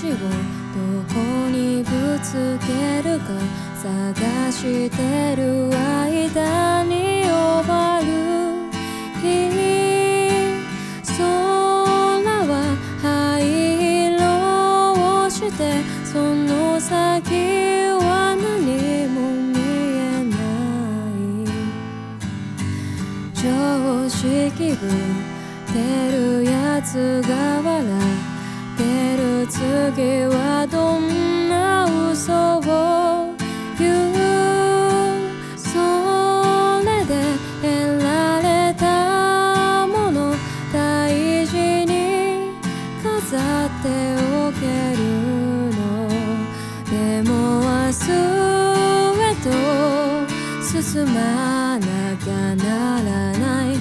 道をどこにぶつけるか探してる間に終わる日空は灰色をしてその先は何も見えない常識ぶってるやつが笑ってる次はどんな嘘を言うそれで得られたもの大事に飾っておけるの。でも明日へと進まなきゃならない。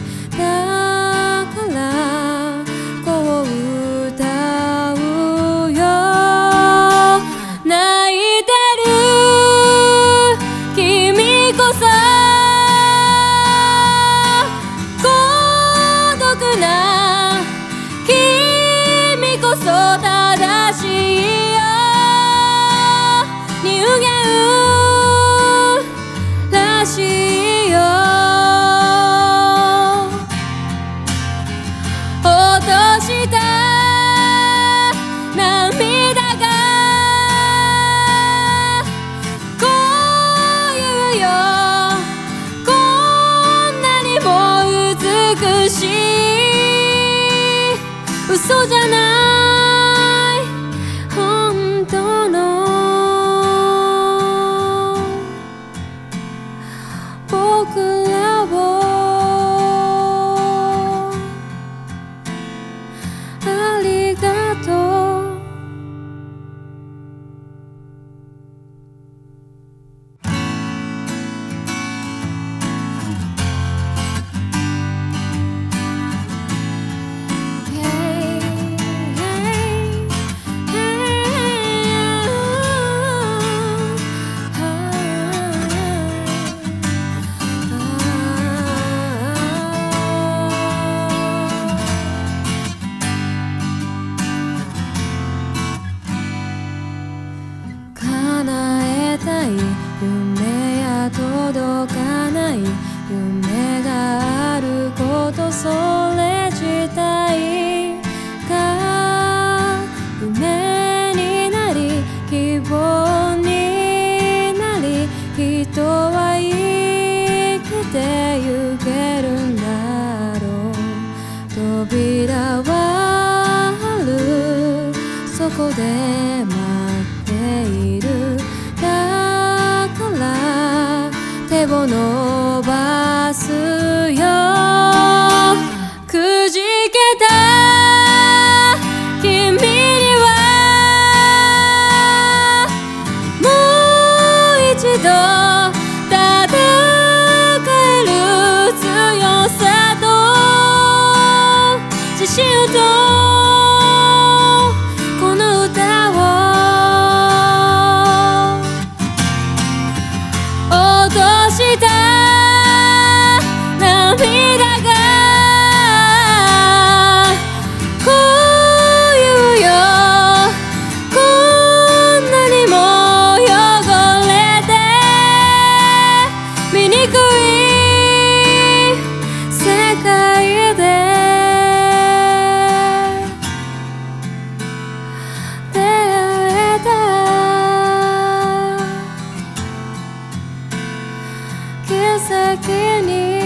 しいよ落とした涙がこういうよこんなにも美しい。嘘じゃない。たい夢や届かない夢があることそれ自体が夢になり希望になり人は生きてゆけるんだろう扉はあるそこで待っているを伸ばすよ。先に